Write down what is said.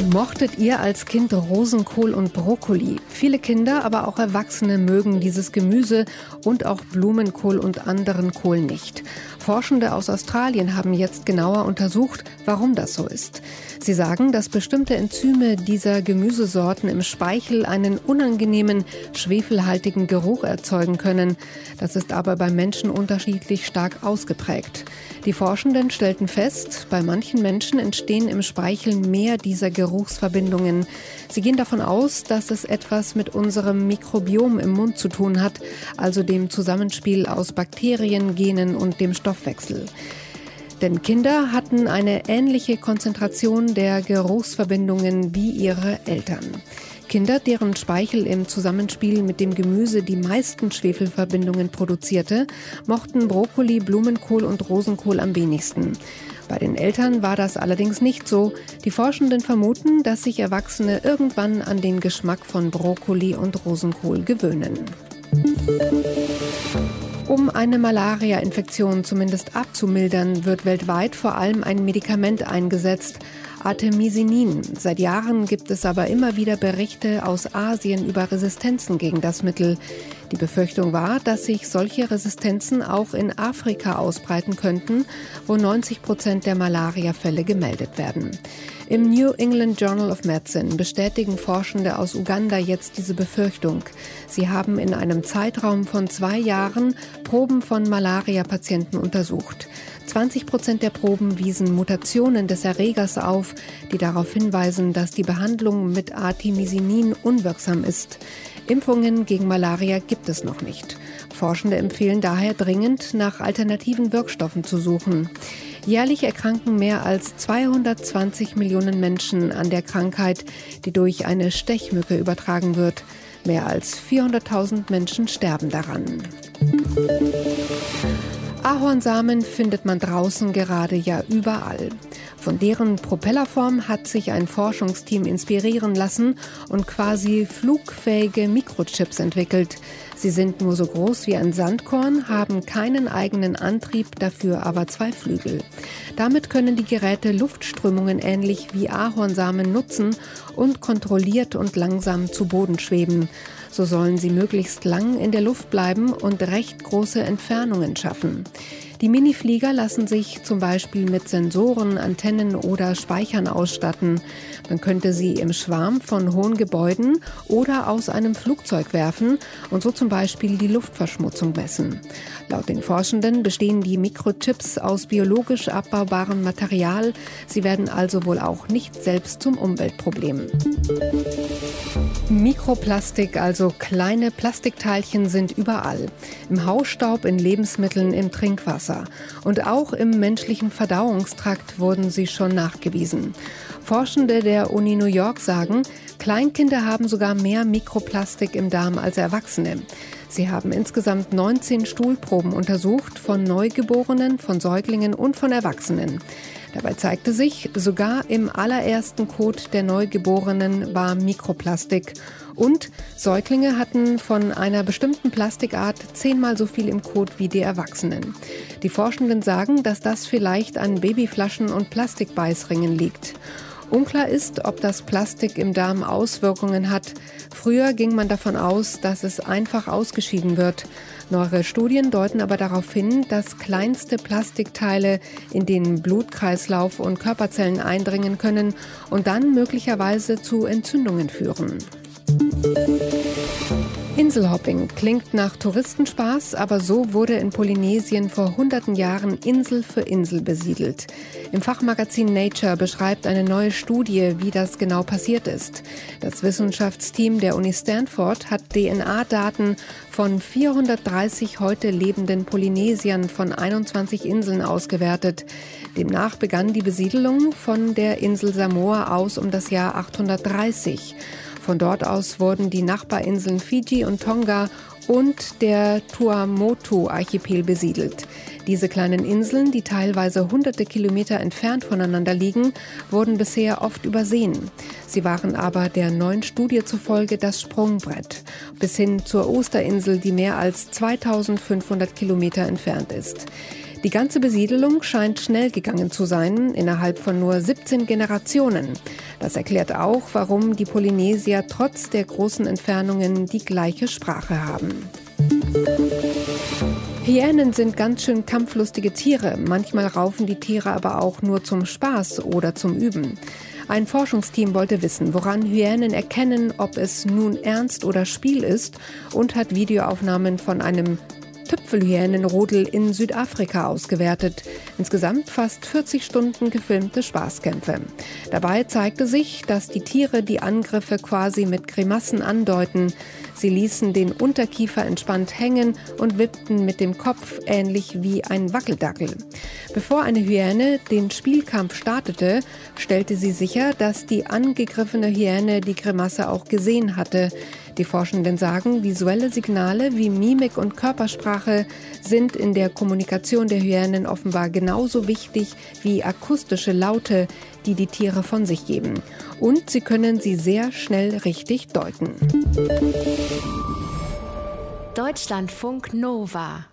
Mochtet ihr als Kind Rosenkohl und Brokkoli? Viele Kinder, aber auch Erwachsene mögen dieses Gemüse und auch Blumenkohl und anderen Kohl nicht. Forschende aus Australien haben jetzt genauer untersucht, warum das so ist. Sie sagen, dass bestimmte Enzyme dieser Gemüsesorten im Speichel einen unangenehmen, schwefelhaltigen Geruch erzeugen können. Das ist aber bei Menschen unterschiedlich stark ausgeprägt. Die Forschenden stellten fest, bei manchen Menschen entstehen im Speichel mehr dieser Geruchsverbindungen. Sie gehen davon aus, dass es etwas mit unserem Mikrobiom im Mund zu tun hat, also dem Zusammenspiel aus Bakterien, Genen und dem Stoffwechsel. Denn Kinder hatten eine ähnliche Konzentration der Geruchsverbindungen wie ihre Eltern. Kinder, deren Speichel im Zusammenspiel mit dem Gemüse die meisten Schwefelverbindungen produzierte, mochten Brokkoli, Blumenkohl und Rosenkohl am wenigsten. Bei den Eltern war das allerdings nicht so. Die Forschenden vermuten, dass sich Erwachsene irgendwann an den Geschmack von Brokkoli und Rosenkohl gewöhnen. Um eine Malaria-Infektion zumindest abzumildern, wird weltweit vor allem ein Medikament eingesetzt, Artemisinin. Seit Jahren gibt es aber immer wieder Berichte aus Asien über Resistenzen gegen das Mittel. Die Befürchtung war, dass sich solche Resistenzen auch in Afrika ausbreiten könnten, wo 90 Prozent der Malariafälle gemeldet werden. Im New England Journal of Medicine bestätigen Forschende aus Uganda jetzt diese Befürchtung. Sie haben in einem Zeitraum von zwei Jahren Proben von Malaria-Patienten untersucht. 20 Prozent der Proben wiesen Mutationen des Erregers auf, die darauf hinweisen, dass die Behandlung mit Artemisinin unwirksam ist. Impfungen gegen Malaria gibt es noch nicht. Forschende empfehlen daher dringend, nach alternativen Wirkstoffen zu suchen. Jährlich erkranken mehr als 220 Millionen Menschen an der Krankheit, die durch eine Stechmücke übertragen wird. Mehr als 400.000 Menschen sterben daran. Ahornsamen findet man draußen gerade ja überall. Von deren Propellerform hat sich ein Forschungsteam inspirieren lassen und quasi flugfähige Mikrochips entwickelt. Sie sind nur so groß wie ein Sandkorn, haben keinen eigenen Antrieb, dafür aber zwei Flügel. Damit können die Geräte Luftströmungen ähnlich wie Ahornsamen nutzen und kontrolliert und langsam zu Boden schweben. So sollen sie möglichst lang in der Luft bleiben und recht große Entfernungen schaffen. Die Miniflieger lassen sich zum Beispiel mit Sensoren, Antennen oder Speichern ausstatten. Man könnte sie im Schwarm von hohen Gebäuden oder aus einem Flugzeug werfen und so zum Beispiel die Luftverschmutzung messen. Laut den Forschenden bestehen die Mikrochips aus biologisch abbaubarem Material. Sie werden also wohl auch nicht selbst zum Umweltproblem. Mikroplastik, also kleine Plastikteilchen, sind überall. Im Hausstaub, in Lebensmitteln, im Trinkwasser. Und auch im menschlichen Verdauungstrakt wurden sie schon nachgewiesen. Forschende der Uni New York sagen, Kleinkinder haben sogar mehr Mikroplastik im Darm als Erwachsene. Sie haben insgesamt 19 Stuhlproben untersucht von Neugeborenen, von Säuglingen und von Erwachsenen. Dabei zeigte sich, sogar im allerersten Kot der Neugeborenen war Mikroplastik. Und Säuglinge hatten von einer bestimmten Plastikart zehnmal so viel im Kot wie die Erwachsenen. Die Forschenden sagen, dass das vielleicht an Babyflaschen und Plastikbeißringen liegt. Unklar ist, ob das Plastik im Darm Auswirkungen hat. Früher ging man davon aus, dass es einfach ausgeschieden wird. Neuere Studien deuten aber darauf hin, dass kleinste Plastikteile in den Blutkreislauf und Körperzellen eindringen können und dann möglicherweise zu Entzündungen führen. Inselhopping klingt nach Touristenspaß, aber so wurde in Polynesien vor hunderten Jahren Insel für Insel besiedelt. Im Fachmagazin Nature beschreibt eine neue Studie, wie das genau passiert ist. Das Wissenschaftsteam der Uni Stanford hat DNA-Daten von 430 heute lebenden Polynesiern von 21 Inseln ausgewertet. Demnach begann die Besiedelung von der Insel Samoa aus um das Jahr 830. Von dort aus wurden die Nachbarinseln Fiji und Tonga und der Tuamotu-Archipel besiedelt. Diese kleinen Inseln, die teilweise hunderte Kilometer entfernt voneinander liegen, wurden bisher oft übersehen. Sie waren aber der neuen Studie zufolge das Sprungbrett bis hin zur Osterinsel, die mehr als 2500 Kilometer entfernt ist. Die ganze Besiedelung scheint schnell gegangen zu sein, innerhalb von nur 17 Generationen. Das erklärt auch, warum die Polynesier trotz der großen Entfernungen die gleiche Sprache haben. Hyänen sind ganz schön kampflustige Tiere. Manchmal raufen die Tiere aber auch nur zum Spaß oder zum Üben. Ein Forschungsteam wollte wissen, woran Hyänen erkennen, ob es nun Ernst oder Spiel ist und hat Videoaufnahmen von einem Tüpfelhyänenrudel in Südafrika ausgewertet. Insgesamt fast 40 Stunden gefilmte Spaßkämpfe. Dabei zeigte sich, dass die Tiere die Angriffe quasi mit Grimassen andeuten. Sie ließen den Unterkiefer entspannt hängen und wippten mit dem Kopf ähnlich wie ein Wackeldackel. Bevor eine Hyäne den Spielkampf startete, stellte sie sicher, dass die angegriffene Hyäne die Grimasse auch gesehen hatte. Die Forschenden sagen, visuelle Signale wie Mimik und Körpersprache sind in der Kommunikation der Hyänen offenbar genauso wichtig wie akustische Laute, die die Tiere von sich geben. Und sie können sie sehr schnell richtig deuten. Deutschlandfunk Nova